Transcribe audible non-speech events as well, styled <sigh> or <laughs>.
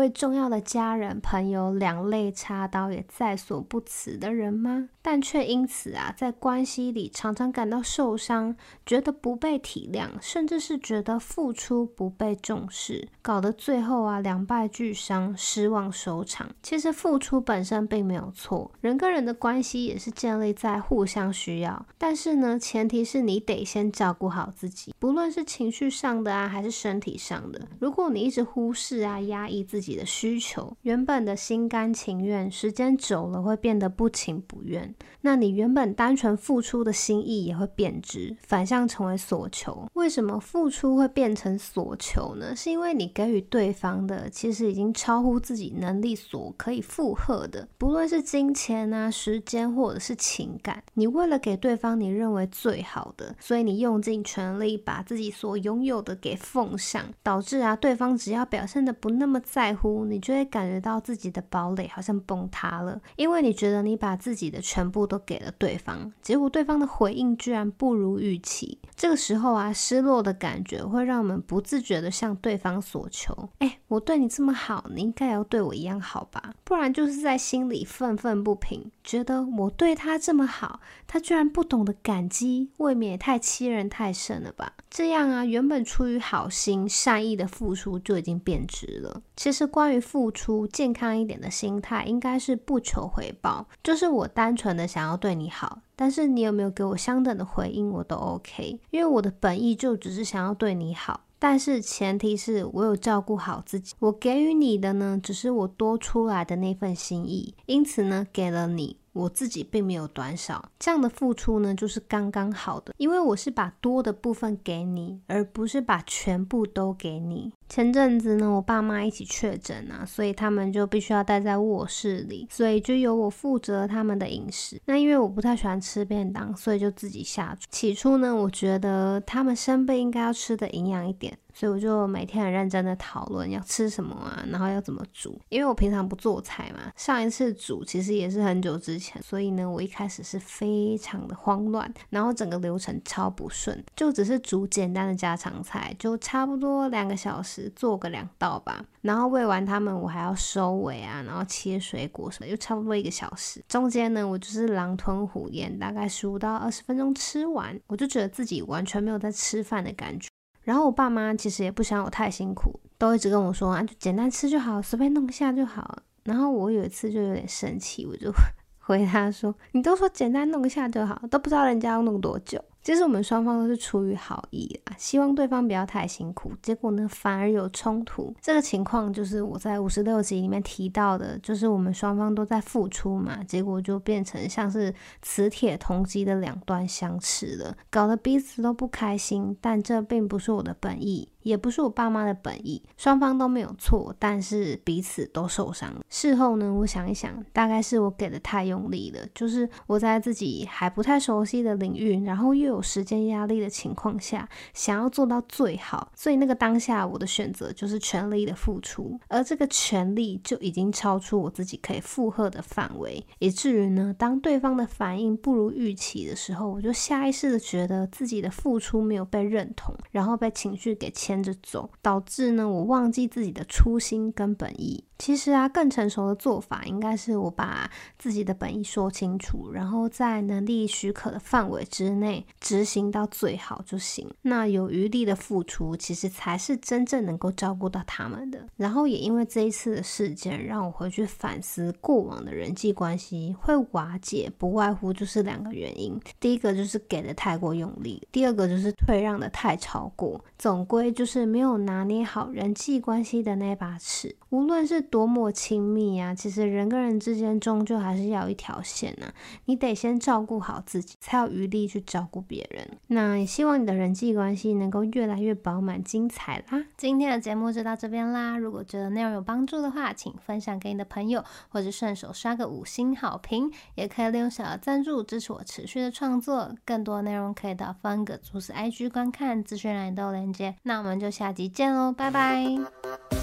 为重要的家人朋友两肋插刀也在所不辞的人吗？但却因此啊，在关系里常常感到受伤，觉得不被体谅，甚至是觉得付出不被重视，搞得最后啊两败俱伤，失望收场。其实付出本身并没有错，人跟人的关系也是建立在互相需要。但是呢，前提是你得先照顾好自己，不论是情绪上的啊，还是身体上的。如果你一直忽视啊，压抑自己。己的需求，原本的心甘情愿，时间久了会变得不情不愿。那你原本单纯付出的心意也会变质，反向成为所求。为什么付出会变成所求呢？是因为你给予对方的其实已经超乎自己能力所可以负荷的，不论是金钱啊、时间或者是情感。你为了给对方你认为最好的，所以你用尽全力把自己所拥有的给奉上，导致啊对方只要表现的不那么在在乎。你就会感觉到自己的堡垒好像崩塌了，因为你觉得你把自己的全部都给了对方，结果对方的回应居然不如预期。这个时候啊，失落的感觉会让我们不自觉地向对方索求。哎，我对你这么好，你应该要对我一样好吧？不然就是在心里愤愤不平，觉得我对他这么好，他居然不懂得感激，未免也太欺人太甚了吧？这样啊，原本出于好心善意的付出就已经变质了。其实。是关于付出，健康一点的心态应该是不求回报，就是我单纯的想要对你好，但是你有没有给我相等的回应，我都 OK，因为我的本意就只是想要对你好，但是前提是我有照顾好自己，我给予你的呢，只是我多出来的那份心意，因此呢，给了你。我自己并没有短少，这样的付出呢，就是刚刚好的，因为我是把多的部分给你，而不是把全部都给你。前阵子呢，我爸妈一起确诊啊，所以他们就必须要待在卧室里，所以就由我负责他们的饮食。那因为我不太喜欢吃便当，所以就自己下厨。起初呢，我觉得他们生病应该要吃的营养一点。所以我就每天很认真的讨论要吃什么啊，然后要怎么煮。因为我平常不做菜嘛，上一次煮其实也是很久之前，所以呢，我一开始是非常的慌乱，然后整个流程超不顺，就只是煮简单的家常菜，就差不多两个小时做个两道吧。然后喂完他们，我还要收尾啊，然后切水果什么，又差不多一个小时。中间呢，我就是狼吞虎咽，大概十五到二十分钟吃完，我就觉得自己完全没有在吃饭的感觉。然后我爸妈其实也不想我太辛苦，都一直跟我说啊，就简单吃就好，随便弄一下就好。然后我有一次就有点生气，我就 <laughs> 回他说：“你都说简单弄一下就好，都不知道人家要弄多久。”其实我们双方都是出于好意啊，希望对方不要太辛苦。结果呢，反而有冲突。这个情况就是我在五十六集里面提到的，就是我们双方都在付出嘛，结果就变成像是磁铁同极的两端相斥了，搞得彼此都不开心。但这并不是我的本意。也不是我爸妈的本意，双方都没有错，但是彼此都受伤了。事后呢，我想一想，大概是我给的太用力了，就是我在自己还不太熟悉的领域，然后又有时间压力的情况下，想要做到最好，所以那个当下我的选择就是全力的付出，而这个全力就已经超出我自己可以负荷的范围，以至于呢，当对方的反应不如预期的时候，我就下意识的觉得自己的付出没有被认同，然后被情绪给牵。牵着走，导致呢，我忘记自己的初心跟本意。其实啊，更成熟的做法应该是我把自己的本意说清楚，然后在能力许可的范围之内执行到最好就行。那有余力的付出，其实才是真正能够照顾到他们的。然后也因为这一次的事件，让我回去反思过往的人际关系会瓦解，不外乎就是两个原因：第一个就是给的太过用力，第二个就是退让的太超过。总归就是没有拿捏好人际关系的那把尺。无论是多么亲密啊，其实人跟人之间终究还是要一条线呐、啊。你得先照顾好自己，才有余力去照顾别人。那也希望你的人际关系能够越来越饱满精彩啦。今天的节目就到这边啦。如果觉得内容有帮助的话，请分享给你的朋友，或者顺手刷个五星好评，也可以利用小额赞助支持我持续的创作。更多内容可以到方格子 IG 观看，资讯栏都有连接。那我们就下集见喽，拜拜。